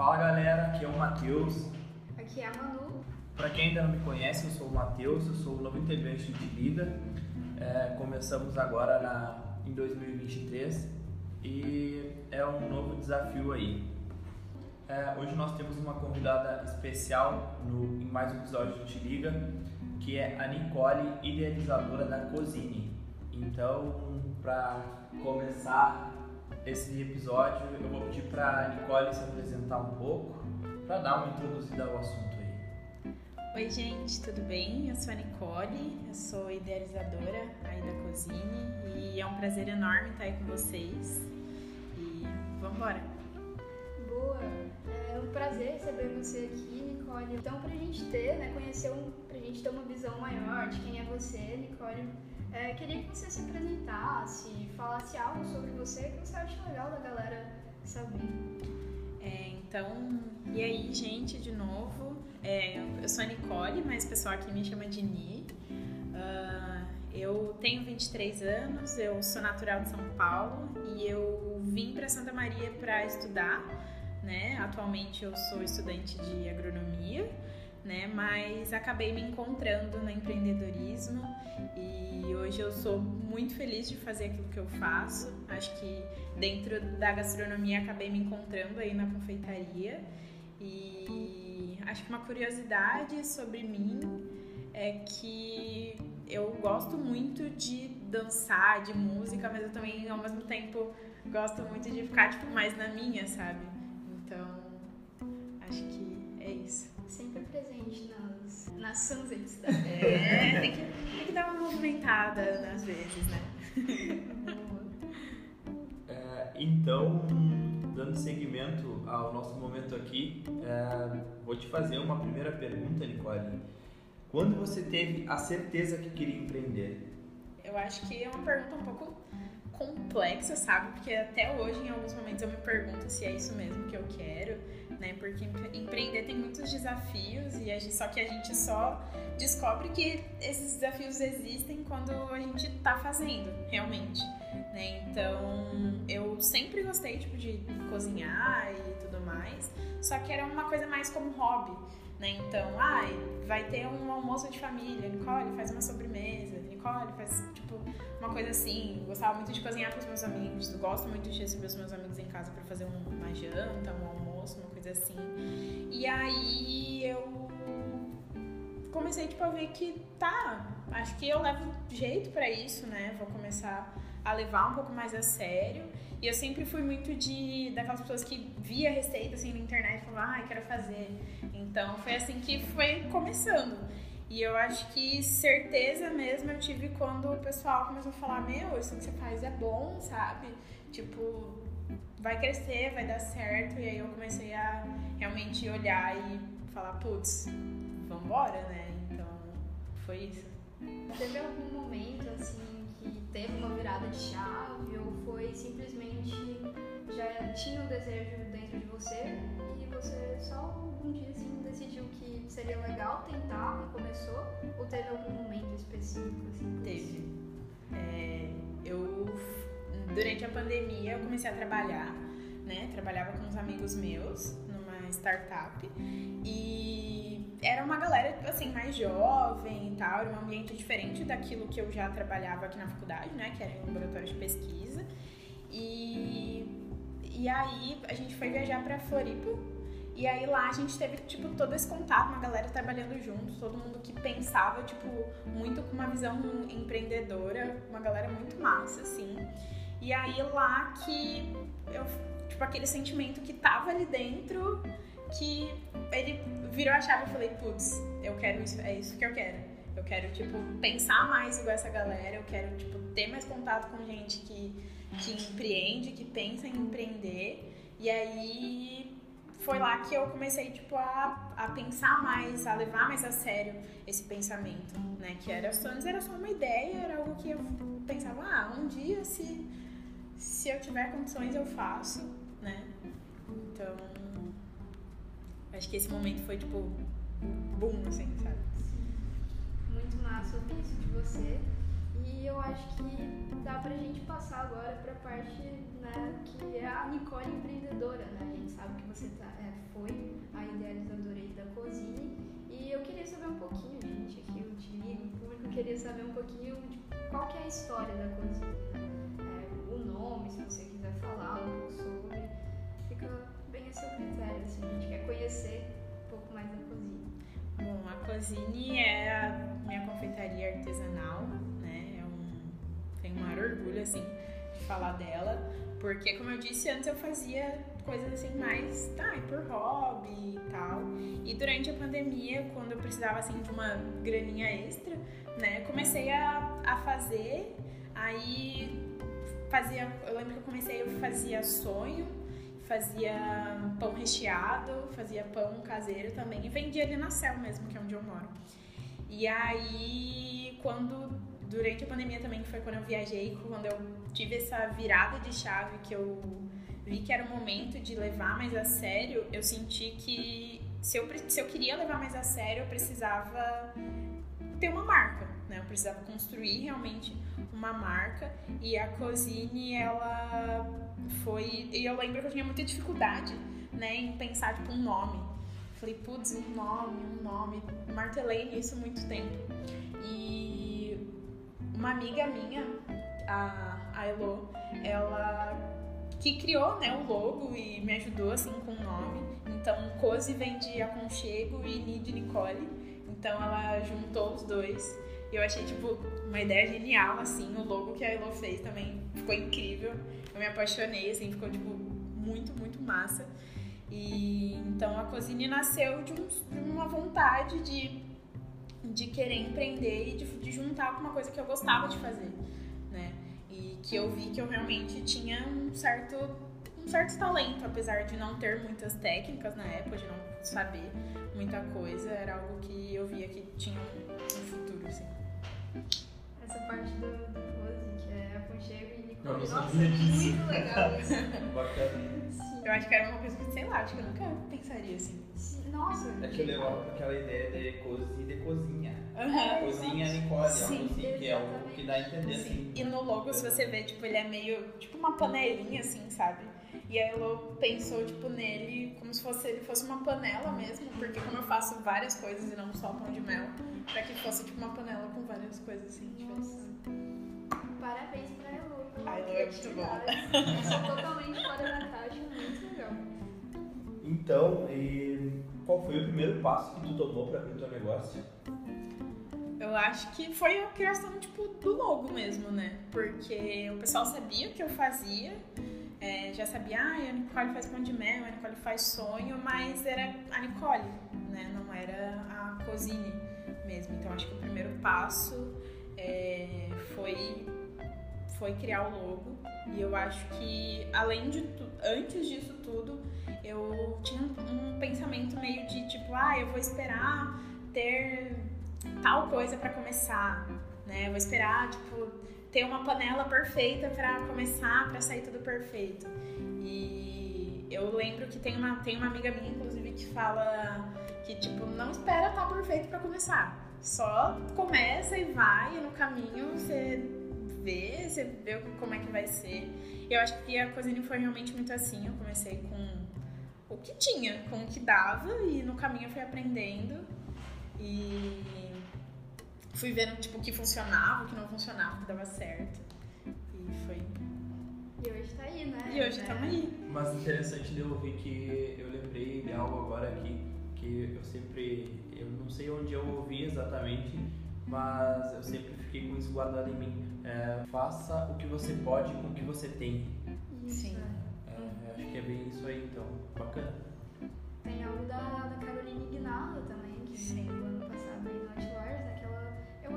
Fala galera, aqui é o Matheus. Aqui é a Manu. Para quem ainda não me conhece, eu sou o Matheus, eu sou o novo integrante de Liga. É, começamos agora na, em 2023 e é um novo desafio aí. É, hoje nós temos uma convidada especial no, em mais um episódio do Te Liga, que é a Nicole, idealizadora da Cozine. Então, para começar esse episódio, eu vou pedir para a Nicole se apresentar um pouco, para dar uma introduzida ao assunto aí. Oi, gente, tudo bem? Eu sou a Nicole, eu sou idealizadora aí da Cozine e é um prazer enorme estar aí com vocês. E vamos embora! Boa! É um prazer receber você aqui, Nicole. Então, pra gente ter, né, conhecer um, pra gente ter uma visão maior de quem é você, Nicole, é, queria que você se apresentasse, falasse algo sobre você que você acha legal da galera saber. É, então, e aí, gente, de novo, é, eu sou a Nicole, mas o pessoal aqui me chama de Ni. Uh, eu tenho 23 anos, eu sou natural de São Paulo e eu vim para Santa Maria para estudar, né? Atualmente eu sou estudante de agronomia né? Mas acabei me encontrando no empreendedorismo e hoje eu sou muito feliz de fazer aquilo que eu faço. Acho que dentro da gastronomia acabei me encontrando aí na confeitaria e acho que uma curiosidade sobre mim é que eu gosto muito de dançar, de música, mas eu também ao mesmo tempo gosto muito de ficar tipo mais na minha, sabe? Então, acho que é isso sempre presente nas, nas sunsets. É, tem que, tem que dar uma movimentada às vezes, né? É, então, dando seguimento ao nosso momento aqui, é, vou te fazer uma primeira pergunta, Nicole. Quando você teve a certeza que queria empreender? Eu acho que é uma pergunta um pouco complexa, sabe? Porque até hoje, em alguns momentos, eu me pergunto se é isso mesmo que eu quero, né? Porque empreender tem muitos desafios e gente, só que a gente só descobre que esses desafios existem quando a gente tá fazendo, realmente, né? Então, eu sempre gostei, tipo, de cozinhar e tudo mais, só que era uma coisa mais como hobby, né? Então, ai, vai ter um almoço de família, Nicole faz uma sobremesa, Nicole faz, tipo, uma coisa assim. Gostava muito de cozinhar para os meus amigos, gosto muito de receber os meus amigos em casa para fazer uma janta, um almoço, uma coisa assim. E aí eu comecei, tipo, a ver que tá, acho que eu levo jeito para isso, né? Vou começar a levar um pouco mais a sério. E eu sempre fui muito de daquelas pessoas que via receita assim na internet e falava, ah, quero fazer. Então foi assim que foi começando. E eu acho que certeza mesmo eu tive quando o pessoal começou a falar, meu, isso que você faz é bom, sabe? Tipo, vai crescer, vai dar certo. E aí eu comecei a realmente olhar e falar, putz, vambora, né? Então foi isso. Teve algum momento assim que teve uma virada de chave ou foi simplesmente já tinha um desejo dentro de você e você só um dia assim decidiu que seria legal tentar e começou ou teve algum momento específico assim? Teve. É, eu durante a pandemia eu comecei a trabalhar, né? Trabalhava com uns amigos meus numa startup e era uma galera, assim, mais jovem e tal, era um ambiente diferente daquilo que eu já trabalhava aqui na faculdade, né? Que era em laboratório de pesquisa. E, e aí a gente foi viajar pra Floripa. E aí lá a gente teve, tipo, todo esse contato, uma galera trabalhando junto, todo mundo que pensava, tipo, muito com uma visão empreendedora, uma galera muito massa, assim. E aí lá que eu, tipo, aquele sentimento que tava ali dentro que ele virou a chave e falei, putz, eu quero isso, é isso que eu quero. Eu quero, tipo, pensar mais igual essa galera, eu quero, tipo, ter mais contato com gente que, que empreende, que pensa em empreender. E aí foi lá que eu comecei, tipo, a, a pensar mais, a levar mais a sério esse pensamento, né? Que era, antes era só uma ideia, era algo que eu pensava, ah, um dia se, se eu tiver condições eu faço, né? Então Acho que esse momento foi tipo boom, assim, sabe? Muito massa ouvir isso de você. E eu acho que dá pra gente passar agora pra parte né, que é a Nicole empreendedora, né? A gente sabe que você tá, é, foi a idealizadora aí da Cozine. E eu queria saber um pouquinho, gente, aqui o time, o público queria saber um pouquinho de qual que é a história da Cozine. Nome, se você quiser falar um pouco sobre, fica bem a seu critério, assim, a gente quer conhecer um pouco mais da Cozine. Bom, a Cozine é a minha confeitaria artesanal, né? É um, tenho um maior orgulho, assim, de falar dela, porque, como eu disse antes, eu fazia coisas assim mais, tá, por hobby e tal. E durante a pandemia, quando eu precisava, assim, de uma graninha extra, né, comecei a, a fazer, aí fazia, eu lembro que eu comecei, eu fazia sonho, fazia pão recheado, fazia pão caseiro também e vendia ali na Cel mesmo, que é onde eu moro. E aí, quando durante a pandemia também, que foi quando eu viajei, quando eu tive essa virada de chave que eu vi que era o momento de levar mais a sério, eu senti que se eu, se eu queria levar mais a sério, eu precisava ter uma marca, né? Eu precisava construir realmente uma marca e a Cozine, ela foi... E eu lembro que eu tinha muita dificuldade, né, em pensar, tipo, um nome. Falei, putz, um nome, um nome. Martelei nisso muito tempo. E uma amiga minha, a, a Elo, ela que criou né, o logo e me ajudou assim com o nome. Então, Cozy vem de aconchego e Ni de Nicole. Então, ela juntou os dois. E eu achei, tipo, uma ideia genial, assim. O logo que a Elo fez também ficou incrível. Eu me apaixonei, assim, ficou, tipo, muito, muito massa. E então a Cozine nasceu de, um, de uma vontade de, de querer empreender e de, de juntar alguma coisa que eu gostava de fazer, né? E que eu vi que eu realmente tinha um certo, um certo talento, apesar de não ter muitas técnicas na época, de não saber muita coisa, era algo que eu via que tinha Essa parte do, do Rose, que é aconchego e Nicole. Nossa, disso. muito legal isso. Bacana. Sim. Eu acho que era uma coisa que, sei lá, acho que eu nunca pensaria assim. Sim, Nossa. É que eu com aquela ideia de cozinha de cozinha. É, Cozinha. Nicole, é Sim, assim, que é o que dá a entender assim. E no logo, se você vê, tipo, ele é meio, tipo uma panelinha, assim, sabe? E a Elo pensou, tipo, nele como se fosse, ele fosse uma panela mesmo, porque como eu faço várias coisas e não só pão de mel, pra que fosse, tipo, uma panela com várias coisas, assim, tivesse... Parabéns pra Elo. pela A Elo é muito boa. criatividade. Eu sou totalmente fora da caixa, muito legal. Então, e qual foi o primeiro passo que tu tomou para abrir teu negócio? Eu acho que foi a criação, tipo, do logo mesmo, né? Porque o pessoal sabia o que eu fazia, é, já sabia, ah, a Nicole faz pão de mel, a Nicole faz sonho, mas era a Nicole, né? Não era a Cozine mesmo. Então acho que o primeiro passo é, foi, foi criar o logo. E eu acho que, além de tudo, antes disso tudo, eu tinha um, um pensamento meio de tipo, ah, eu vou esperar ter tal coisa pra começar, né? Eu vou esperar, tipo, ter uma panela perfeita pra começar, pra sair tudo perfeito. E eu lembro que tem uma, tem uma amiga minha, inclusive, que fala que, tipo, não espera estar perfeito pra começar. Só começa e vai, e no caminho você vê, você vê como é que vai ser. Eu acho que a cozinha foi realmente muito assim. Eu comecei com o que tinha, com o que dava, e no caminho eu fui aprendendo. E fui vendo tipo, o que funcionava, o que não funcionava, o que dava certo. E foi. E hoje tá aí, né? E hoje estamos aí. Mas interessante de eu ouvir que eu lembrei de algo agora aqui que eu sempre, eu não sei onde eu ouvi exatamente, mas eu sempre fiquei com isso guardado em mim. É, faça o que você pode com o que você tem. Isso, Sim. É, eu acho que é bem isso aí, então, bacana. Tem algo da, da Caroline Ignala também, que Sim. no ano passado aí. Eu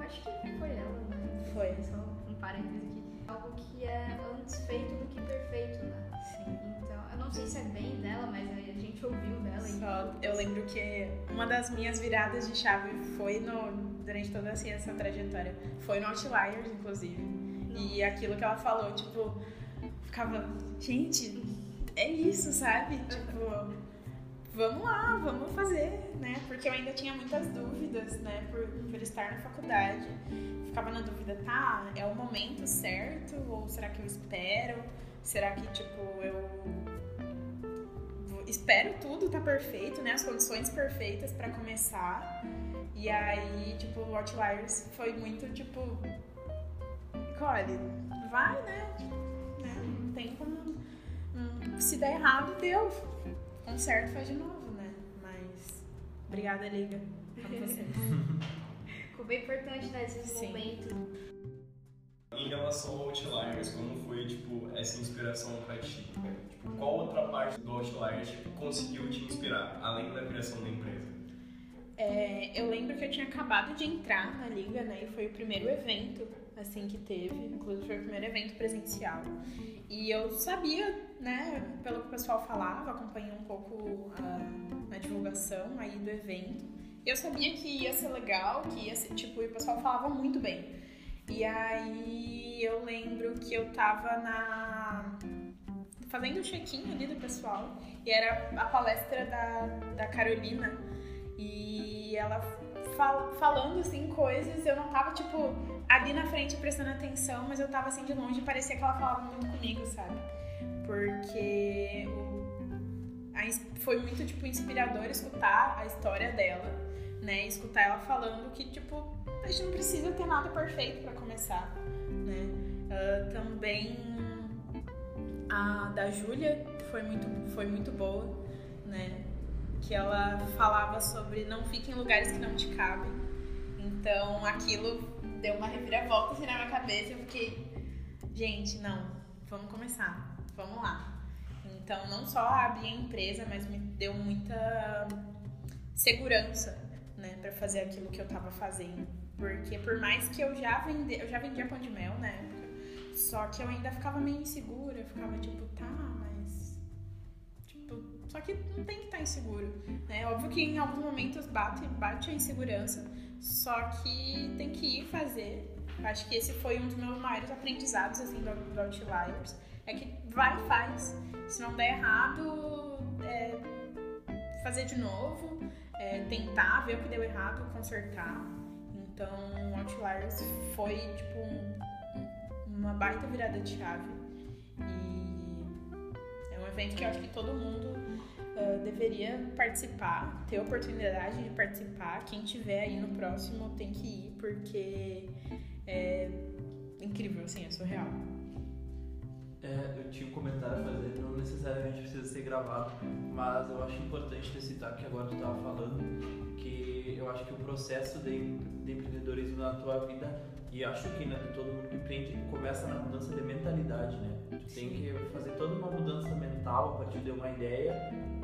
acho que foi ela, né? Foi. Só um parênteses aqui. Algo que é antes feito do que perfeito, né? Sim. Então, eu não sei se é bem dela, mas a gente ouviu dela. e- Só, eu lembro que uma das minhas viradas de chave foi no, durante toda assim, essa trajetória. Foi no Outliers, inclusive. E aquilo que ela falou, tipo, ficava, gente, é isso, sabe? Tipo, vamos lá, vamos fazer, né? Porque eu ainda tinha muitas dúvidas, né? Por, por estar na faculdade. Ficava na dúvida, tá, é o momento certo? Ou será que eu espero? Será que, tipo, eu espero tudo tá perfeito, né? As condições perfeitas para começar. E aí, tipo, o Outliers foi muito, tipo, olha, vai, né? né? Não tem como. Hum, se der errado, deu. Conserto faz de novo, né? Mas. Obrigada, Liga. Amo vocês. Ficou bem importante nesses Sim. momentos. Em relação ao Outliers, como foi, tipo, essa inspiração pra ti? Tipo, qual outra parte do Outliers tipo, conseguiu te inspirar, além da criação da empresa? É, eu lembro que eu tinha acabado de entrar na liga, né? E foi o primeiro evento, assim, que teve. Inclusive foi o primeiro evento presencial. E eu sabia, né, pelo que o pessoal falava, acompanhei um pouco a, a divulgação aí do evento. Eu sabia que ia ser legal, que ia ser, tipo, e o pessoal falava muito bem. E aí eu lembro que eu tava na. fazendo um check-in ali do pessoal. E era a palestra da, da Carolina. E ela fal- falando assim coisas, eu não tava, tipo, ali na frente prestando atenção, mas eu tava assim de longe e parecia que ela falava muito comigo, sabe? Porque foi muito, tipo, inspirador escutar a história dela, né? Escutar ela falando que, tipo, a gente não precisa ter nada perfeito pra começar, né? Ah, também a da Júlia foi muito, foi muito boa, né? Que ela falava sobre não fique em lugares que não te cabem. Então aquilo deu uma reviravolta assim na minha cabeça. Eu fiquei, gente, não, vamos começar, vamos lá. Então não só abri a empresa, mas me deu muita segurança, né, para fazer aquilo que eu tava fazendo. Porque por mais que eu já vendi, eu já vendia pão de mel na época, só que eu ainda ficava meio insegura, eu ficava tipo, tá, mas tipo, só que não tem que estar inseguro, né? Óbvio que em alguns momentos bate, bate a insegurança, só que tem que ir fazer. Acho que esse foi um dos meus maiores aprendizados assim do, do Outliers, é que vai e faz. Se não der errado, é, fazer de novo, é, tentar ver o que deu errado, consertar. Então, Outliers foi tipo um- uma baita virada de chave. E é um evento que eu acho que todo mundo ah, deveria participar, ter oportunidade de participar. Quem tiver aí no próximo tem que ir, porque é incrível, assim, é surreal. É, eu tinha um comentário a fazer, não necessariamente precisa ser gravado, mas eu acho importante ter citar que agora tu estava falando que eu acho que o processo de, de empreendedorismo na tua vida, e acho que de todo mundo que empreende, começa na mudança de mentalidade, né? Tu tem que fazer toda uma mudança mental a partir de uma ideia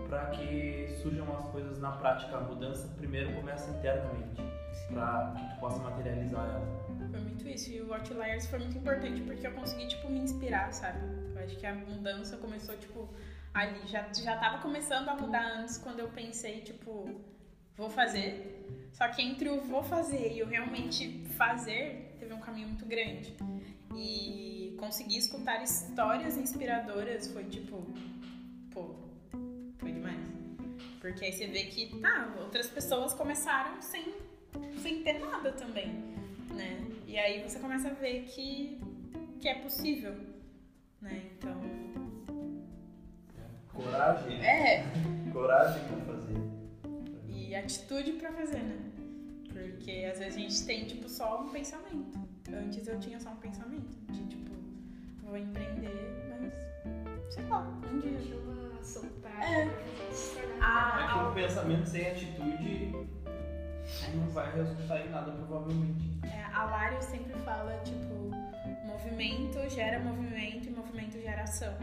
para que surjam as coisas na prática. A mudança primeiro começa internamente, para que tu possa materializar ela. Foi muito isso. E o Outliers foi muito importante porque eu consegui, tipo, me inspirar, sabe? Eu acho que a mudança começou, tipo, ali. Já, já tava começando a mudar antes quando eu pensei, tipo, vou fazer. Só que entre o vou fazer e o realmente fazer, teve um caminho muito grande. E conseguir escutar histórias inspiradoras foi, tipo, foi demais. Porque aí você vê que, tá, outras pessoas começaram sem, sem ter nada também né? E aí você começa a ver que, que é possível, né? Então, Coragem, é, coragem para fazer. e atitude pra fazer, né? Porque às vezes a gente tem, tipo, só um pensamento. Antes eu tinha só um pensamento de, tipo, vou empreender, mas, sei lá, um dia. De ação prática É. Ah, É que um pensamento sem atitude não vai resultar em nada, provavelmente. É, a Lário sempre fala, tipo, movimento gera movimento e movimento gera ação.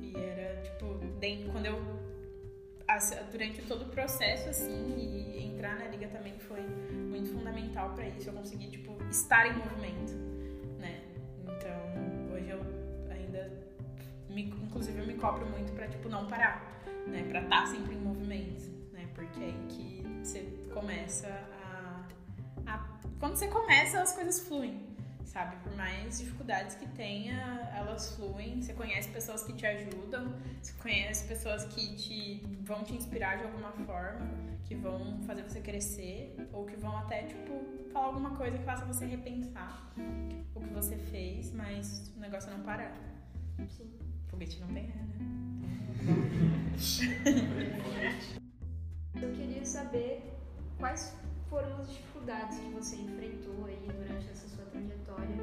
E era, tipo, dentro, quando eu. Durante todo o processo, assim, e entrar na liga também foi muito fundamental pra isso. Eu consegui, tipo, estar em movimento, Me, inclusive, eu me cobro muito pra, tipo, não parar, né? Pra estar sempre em movimento, né? Porque é aí que você começa a a- quando você começa, as coisas fluem, sabe? Por mais dificuldades que tenha, elas fluem. Você conhece pessoas que te ajudam, você conhece pessoas que te vão te inspirar de alguma forma, que vão fazer você crescer, ou que vão até, tipo, falar alguma coisa que faça você repensar o que você fez, mas o negócio é não parar. Sim. Foguete não tem ré, né? Eu queria saber quais foram as dificuldades que você enfrentou aí durante essa sua trajetória.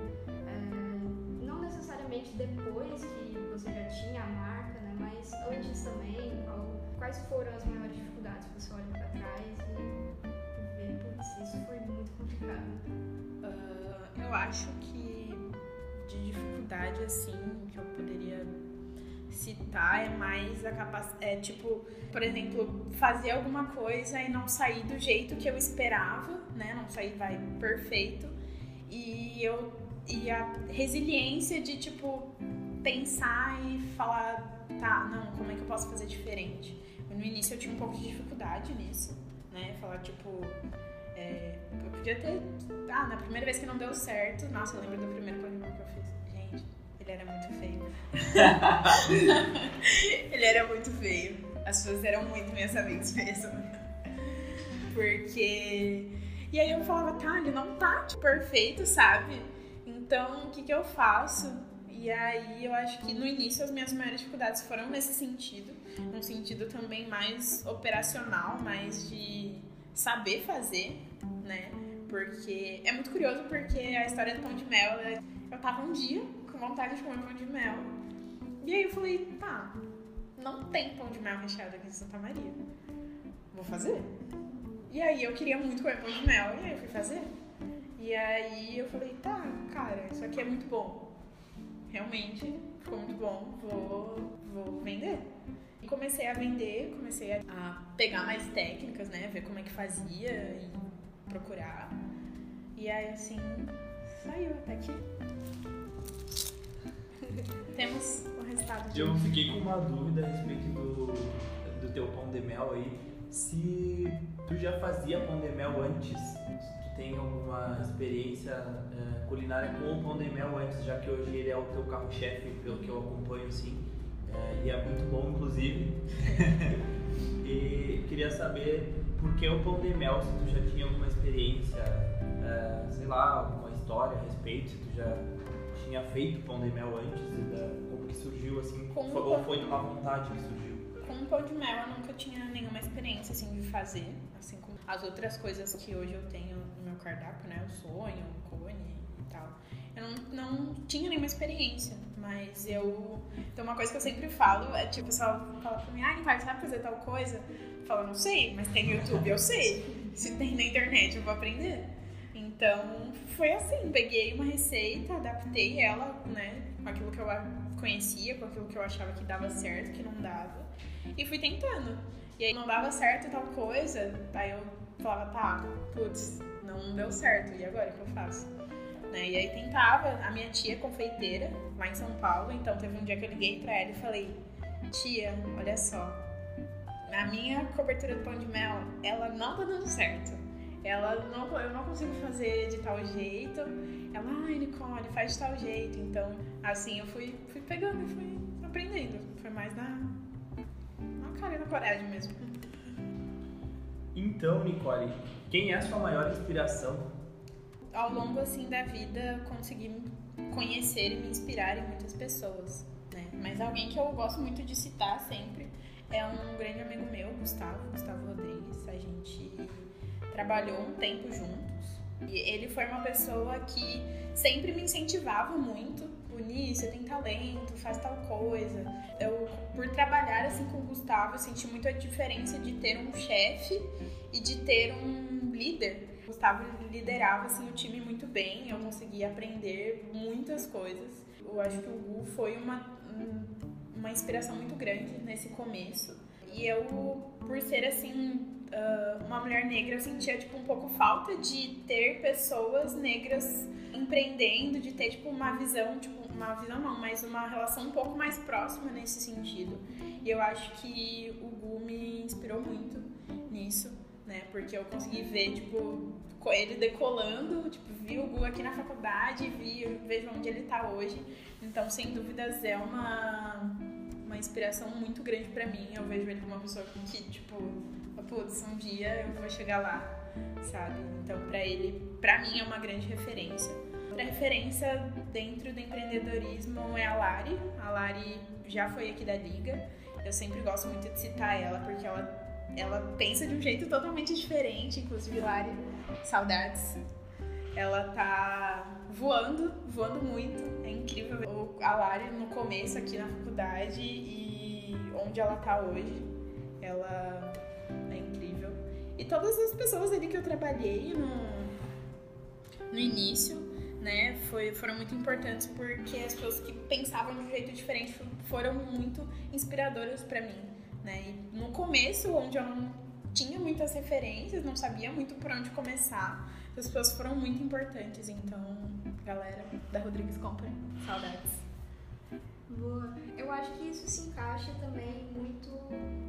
É, não necessariamente depois que você já tinha a marca, né? Mas antes também. Qual- quais foram as maiores dificuldades que você olha pra trás e vê, putz, isso foi muito complicado. Ah, eu acho que de dificuldade assim que eu poderia citar é mais a capacidade é tipo por exemplo fazer alguma coisa e não sair do jeito que eu esperava né não sair vai perfeito e eu e a resiliência de tipo pensar e falar tá não como é que eu posso fazer diferente no início eu tinha um pouco de dificuldade nisso né falar tipo é, eu podia ter. Ah, na primeira vez que não deu certo. Nossa, eu lembro do primeiro Pokémon que eu fiz. Ele era muito feio. ele era muito feio. As pessoas eram muito minhas amigas mesmo. Porque. E aí eu falava, tá, ele não tá tipo, perfeito, sabe? Então, o que, que eu faço? E aí eu acho que no início as minhas maiores dificuldades foram nesse sentido. Num sentido também mais operacional, mais de saber fazer, né? Porque é muito curioso porque a história do pão de mel, eu tava um dia vontade de comer pão de mel. E aí eu falei, tá, não tem pão de mel recheado aqui em Santa Maria. Vou fazer. E aí eu queria muito comer pão de mel, e aí eu fui fazer. E aí eu falei, tá, cara, isso aqui é muito bom. Realmente ficou muito bom, vou, vou vender. E comecei a vender, comecei a pegar mais técnicas, né? Ver como é que fazia e procurar. E aí assim, saiu até aqui. Temos o resultado de Eu fiquei com uma dúvida a respeito do, do teu pão de mel aí. Se tu já fazia pão de mel antes, se tu tem alguma experiência eh, culinária com o pão de mel antes, já que hoje ele é o teu carro-chefe, pelo que eu acompanho assim, eh, e é muito bom inclusive. e queria saber por que o pão de mel, se tu já tinha alguma experiência, eh, sei lá, alguma história a respeito, se tu já tinha feito pão de mel antes, e da- como que surgiu assim, Como foi- ou foi de uma vontade que surgiu? Com pão de mel eu nunca tinha nenhuma experiência assim de fazer, assim como as outras coisas que hoje eu tenho no meu cardápio, né? O sonho, o cone e tal. Eu não, não tinha nenhuma experiência, mas eu. Então uma coisa que eu sempre falo é tipo, o pessoal fala pra mim, ah, pai, sabe fazer tal coisa? Eu falo, não sei, mas tem no YouTube, eu sei. Se tem na internet, eu vou aprender. Então foi assim, peguei uma receita, adaptei ela, né, com aquilo que eu conhecia, com aquilo que eu achava que dava certo, que não dava. E fui tentando. E aí não dava certo tal coisa, aí eu falava, tá, putz, não deu certo, e agora o que eu faço? Né? E aí tentava, a minha tia é confeiteira, lá em São Paulo, então teve um dia que eu liguei pra ela e falei, tia, olha só, a minha cobertura do pão de mel, ela não tá dando certo. Ela não, eu não consigo fazer de tal jeito. Ela, ai, Nicole, faz de tal jeito. Então, assim, eu fui, fui pegando e fui aprendendo. Foi mais na, na cara e na coragem mesmo. Então, Nicole, quem é a sua maior inspiração? Ao longo, assim, da vida, consegui conhecer e me inspirar em muitas pessoas, né? Mas alguém que eu gosto muito de citar sempre é um grande amigo meu, Gustavo, Gustavo Rodrigues. A gente trabalhou um tempo juntos. E ele foi uma pessoa que sempre me incentivava muito. Uni, você tem talento, faz tal coisa. Eu, por trabalhar assim com o Gustavo, eu senti muito a diferença de ter um chefe e de ter um líder. O Gustavo liderava assim, o time muito bem, eu conseguia aprender muitas coisas. Eu acho que o Gu foi uma, um- uma inspiração muito grande nesse começo. E eu, por ser assim, ah, uma mulher negra, eu sentia tipo um pouco falta de ter pessoas negras empreendendo, de ter tipo uma visão, tipo uma visão não, mas uma relação um pouco mais próxima nesse sentido. E eu acho que o Gu me inspirou muito nisso, né? Porque eu consegui ver tipo ele decolando, tipo, vi o Gu aqui na faculdade, vi, vejo onde ele tá hoje. Então, sem dúvidas, é uma, uma inspiração muito grande para mim. Eu vejo ele como uma pessoa que, tipo, putz, um dia eu vou chegar lá, sabe? Então, para ele, para mim, é uma grande referência. Outra referência dentro do empreendedorismo é a Lari. A Lari já foi aqui da Liga. Eu sempre gosto muito de citar ela, porque ela ela pensa de um jeito totalmente diferente, inclusive Lari, saudades. Ela tá voando, voando muito. É incrível ver a Lari no começo aqui na faculdade e onde ela tá hoje. Ela é incrível. E todas as pessoas ali que eu trabalhei no, no início, né, foi, foram muito importantes porque as pessoas que pensavam de um jeito diferente foram muito inspiradoras para mim né? E no começo, onde eu não tinha muitas referências, não sabia muito por onde começar, as pessoas foram muito importantes. Então, galera da Rodrigues Company, saudades. Boa. Eu acho que isso se encaixa também muito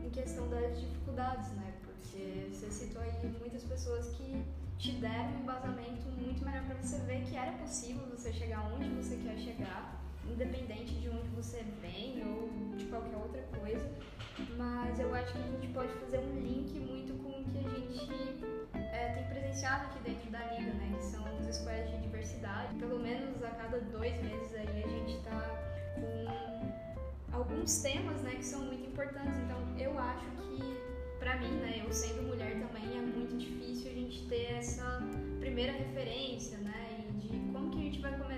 em questão das dificuldades, né? Porque você citou aí muitas pessoas que te deram um embasamento muito melhor para você ver que era possível você chegar onde você quer chegar, independente de onde você vem ou de qualquer outra coisa mas eu acho que a gente pode fazer um link muito com o que a gente é, tem presenciado aqui dentro da Liga, né? Que são os squads de diversidade. Pelo menos a cada dois meses aí a gente está com alguns temas, né, que são muito importantes. Então eu acho que, para mim, né, eu sendo mulher também, é muito difícil a gente ter essa primeira referência, né, e de como que a gente vai começar,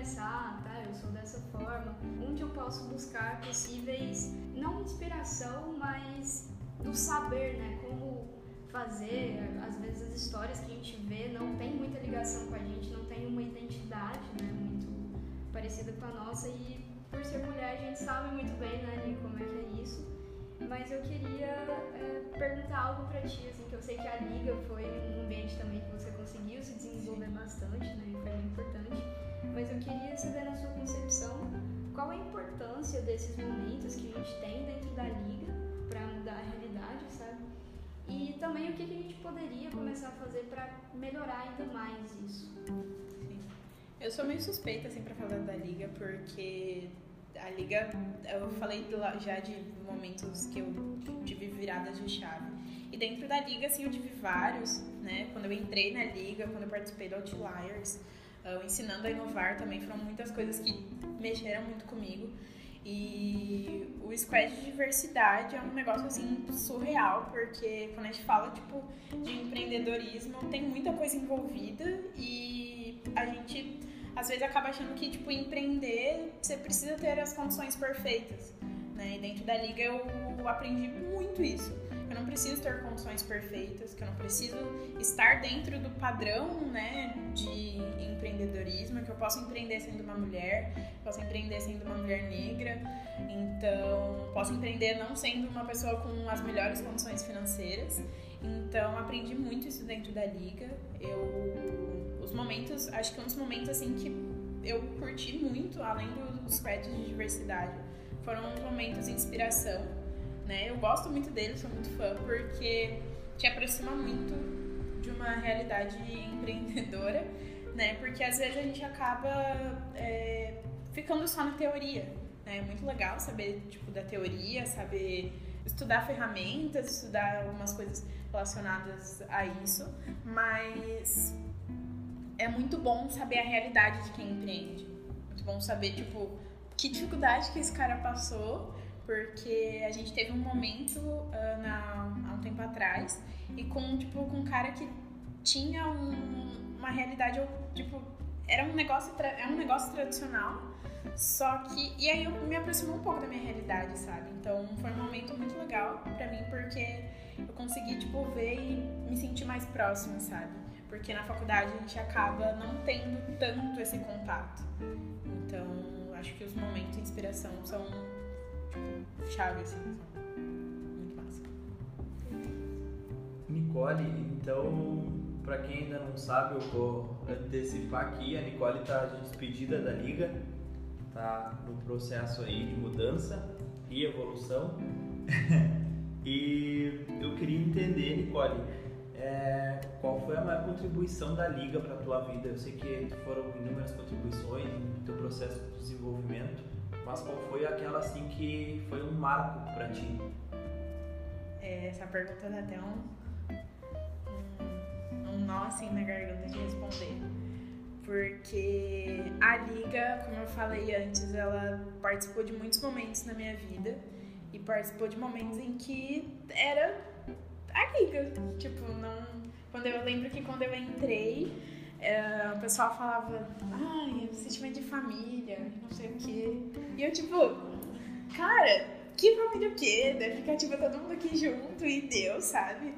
onde eu posso buscar possíveis, não inspiração, mas do saber, né? Como fazer. Às vezes as histórias que a gente vê não tem muita ligação com a gente, não tem uma identidade, né? Muito parecida com a nossa e por ser mulher a gente sabe muito bem, né, como é que é isso. Mas eu queria é, perguntar algo pra ti, assim, que eu sei que a Liga foi um ambiente também que você conseguiu se desenvolver bastante, né, e foi muito importante. Mas eu queria saber na sua concepção qual a importância desses momentos que a gente tem dentro da liga para mudar a realidade, sabe? E também o que a gente poderia começar a fazer para melhorar ainda mais isso. Sim. Eu sou meio suspeita assim para falar da liga porque a liga, eu falei já de momentos que eu tive viradas de chave. E dentro da liga, assim, eu tive vários, né? Quando eu entrei na liga, quando eu participei do Outliers, uh, ensinando a inovar também foram muitas coisas que mexeram muito comigo. E o squad de diversidade é um negócio assim surreal, porque quando a gente fala tipo de empreendedorismo, tem muita coisa envolvida e a gente às vezes acaba achando que tipo empreender você precisa ter as condições perfeitas, né? E dentro da liga eu aprendi muito isso não preciso ter condições perfeitas, que eu não preciso estar dentro do padrão, né, de empreendedorismo, que eu posso empreender sendo uma mulher, posso empreender sendo uma mulher negra, então posso empreender não sendo uma pessoa com as melhores condições financeiras. Então aprendi muito isso dentro da liga. Eu os momentos, acho que um dos momentos assim que eu curti muito, além dos créditos de diversidade, foram os momentos de inspiração né? Eu gosto muito dele, sou muito fã, porque te aproxima muito de uma realidade empreendedora, né? Porque às vezes a gente acaba é, ficando só na teoria, né? É muito legal saber, tipo, da teoria, saber estudar ferramentas, estudar algumas coisas relacionadas a isso, mas é muito bom saber a realidade de quem empreende. Muito bom saber, tipo, que dificuldade que esse cara passou porque a gente teve um momento uh, na, há um tempo atrás e com tipo com um cara que tinha um, uma realidade tipo era um negócio é um negócio tradicional só que e aí eu me aproximou um pouco da minha realidade sabe? Então foi um momento muito legal para mim porque eu consegui tipo ver e me sentir mais próxima sabe? Porque na faculdade a gente acaba não tendo tanto esse contato. Então acho que os momentos de inspiração são chave, assim. Muito massa. Nicole, então, para quem ainda não sabe, eu vou antecipar aqui. A Nicole está de despedida da liga, tá no processo aí de mudança e evolução. e eu queria entender, Nicole, é, qual foi a maior contribuição da Liga para a tua vida? Eu sei que foram inúmeras contribuições no teu processo de desenvolvimento, mas qual foi aquela assim que foi um marco para ti? É, essa pergunta dá até um, um, um nó assim na garganta de responder. Porque a Liga, como eu falei antes, ela participou de muitos momentos na minha vida e participou de momentos em que era a Liga. Tipo, não. Quando eu lembro que quando eu entrei, é, o pessoal falava, ai, sentimento de família, não sei o quê. E eu, tipo, cara, que família o quê? Deve ficar, tipo, todo mundo aqui junto e Deus, sabe?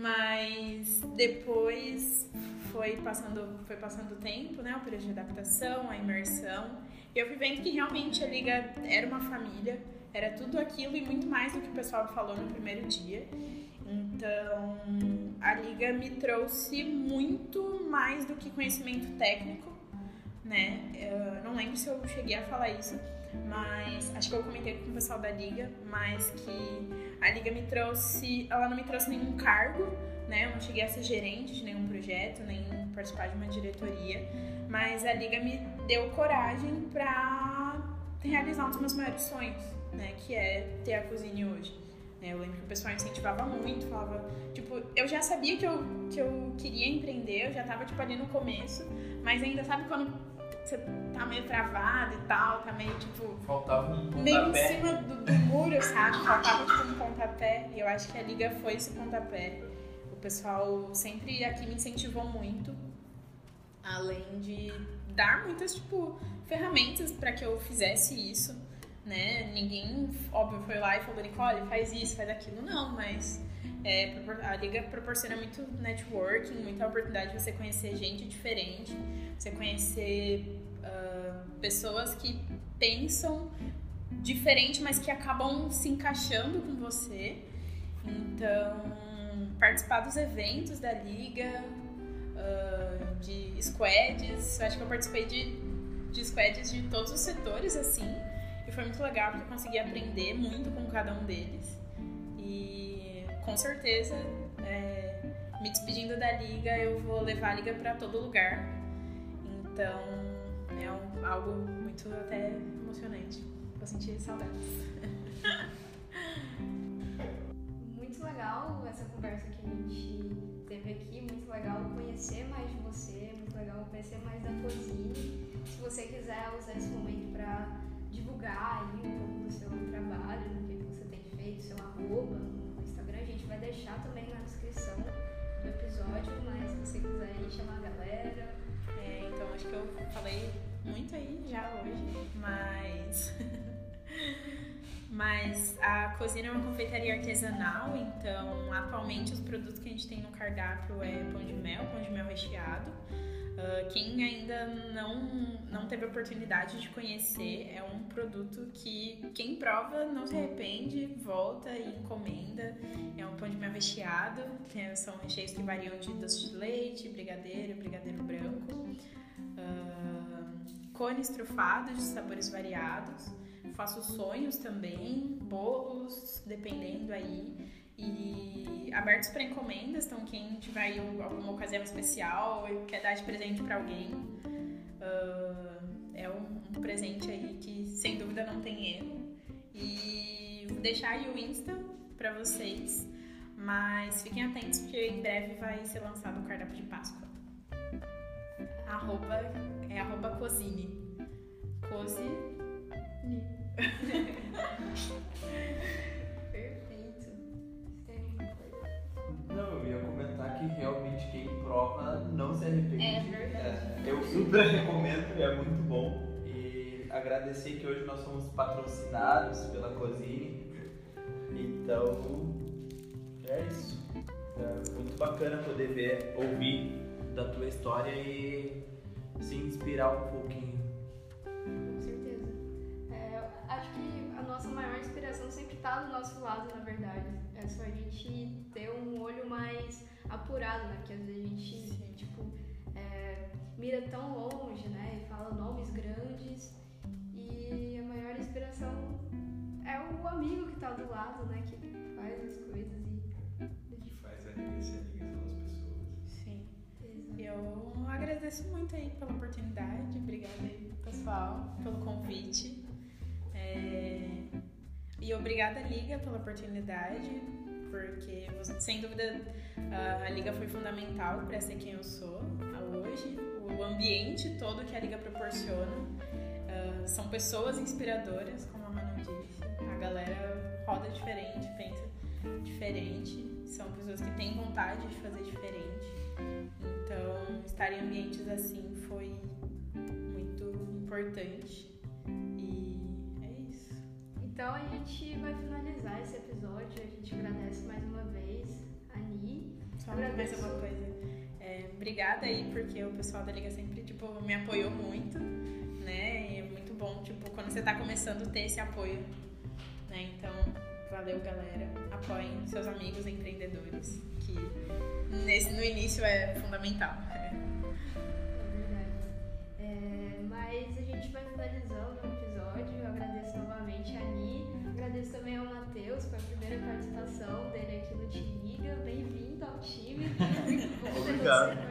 Mas depois foi passando, foi passando o tempo, né? O período de adaptação, a imersão. E eu fui vendo que realmente a Liga era uma família, era tudo aquilo e muito mais do que o pessoal falou no primeiro dia. Então, a Liga me trouxe muito mais do que conhecimento técnico, né? Eu não lembro se eu cheguei a falar isso, mas acho que eu comentei com o pessoal da liga, mas que a liga me trouxe, ela não me trouxe nenhum cargo, né? Eu não cheguei a ser gerente de nenhum projeto, nem participar de uma diretoria, mas a liga me deu coragem para realizar um dos meus maiores sonhos, né? Que é ter a cozinha hoje. Eu lembro que o pessoal incentivava muito, falava, tipo, eu já sabia que eu, que eu queria empreender, eu já tava, tipo, ali no começo, mas ainda sabe quando você tá meio travado e tal, tá meio tipo. Faltava um pontapé. Meio em cima do, do muro, sabe? Faltava tipo um pontapé. E eu acho que a liga foi esse pontapé. O pessoal sempre aqui me incentivou muito. Além de dar muitas, tipo, ferramentas para que eu fizesse isso, né? Ninguém, óbvio, foi lá e falou, Nicole, faz isso, faz aquilo. Não, mas é, a liga proporciona muito networking, muita oportunidade de você conhecer gente diferente, você conhecer uh, pessoas que pensam diferente, mas que acabam se encaixando com você. Então, participar dos eventos da liga, uh, de squads, acho que eu participei de, de squads de todos os setores, assim, e foi muito legal porque eu consegui aprender muito com cada um deles. E com certeza, é, me despedindo da liga, eu vou levar a liga para todo lugar. Então, é um, algo muito até emocionante. Vou sentir saudades. Muito legal essa conversa que a gente teve aqui, muito legal conhecer mais de você, muito legal conhecer mais da cozinha. Se você quiser usar esse momento para divulgar aí um pouco do seu trabalho, do que você tem feito, seu arroba no Instagram, a gente vai deixar também na descrição do episódio, mas se você quiser aí chamar a galera. É, então acho que eu falei muito aí já hoje, mas. mas a cozinha é uma confeitaria artesanal, então atualmente os produtos que a gente tem no cardápio é pão de mel, pão de mel recheado. Uh, quem ainda não, não teve oportunidade de conhecer, é um produto que quem prova não se arrepende, volta e encomenda. É um pão de mel recheado, tem, são recheios que variam de doce de leite, brigadeiro, brigadeiro branco. Uh, cones trufados de sabores variados. Faço sonhos também, bolos, dependendo aí e abertos para encomendas. Então, quem tiver aí alguma ocasião especial e quer dar de presente para alguém, uh, é um, um, presente aí que sem dúvida não tem erro. E vou deixar aí o Insta para vocês, mas fiquem atentos porque em breve vai ser lançado o cardápio de Páscoa. Arroba, é arroba Cozine. Cozine. Não, eu ia comentar que realmente quem prova não se arrepende. É verdade. É, eu super recomendo, é muito bom. E agradecer que hoje nós somos patrocinados pela Cozine. Então, é isso. É muito bacana poder ver, ouvir da tua história e se inspirar um pouquinho. Com certeza. É, acho que a nossa maior inspiração sempre está do nosso lado, na verdade. É só a gente ter um olho mais apurado, né? Porque às vezes a gente, Sim. tipo, é, mira tão longe, né? E fala nomes grandes e a maior inspiração é o amigo que tá do lado, né? Que faz as coisas e... Que faz a gente ser pessoas. Sim. Exato. Eu agradeço muito aí pela oportunidade. Obrigada aí, pessoal, pelo convite. É e obrigada Liga pela oportunidade, porque sem dúvida a Liga foi fundamental para ser quem eu sou hoje, o ambiente todo que a Liga proporciona. Uh, são pessoas inspiradoras, como a Manu disse. A galera roda diferente, pensa diferente, são pessoas que têm vontade de fazer diferente. Então, estar em ambientes assim foi muito importante. Então, a gente vai finalizar esse episódio. A gente agradece mais uma vez a Ni. Só mais uma coisa. É, obrigada aí, porque o pessoal da Liga sempre, tipo, me apoiou muito, né? E é muito bom, tipo, quando você tá começando ter esse apoio, né? Então, Valeu, galera. Apoiem seus amigos empreendedores, que nesse, no início é fundamental. Muito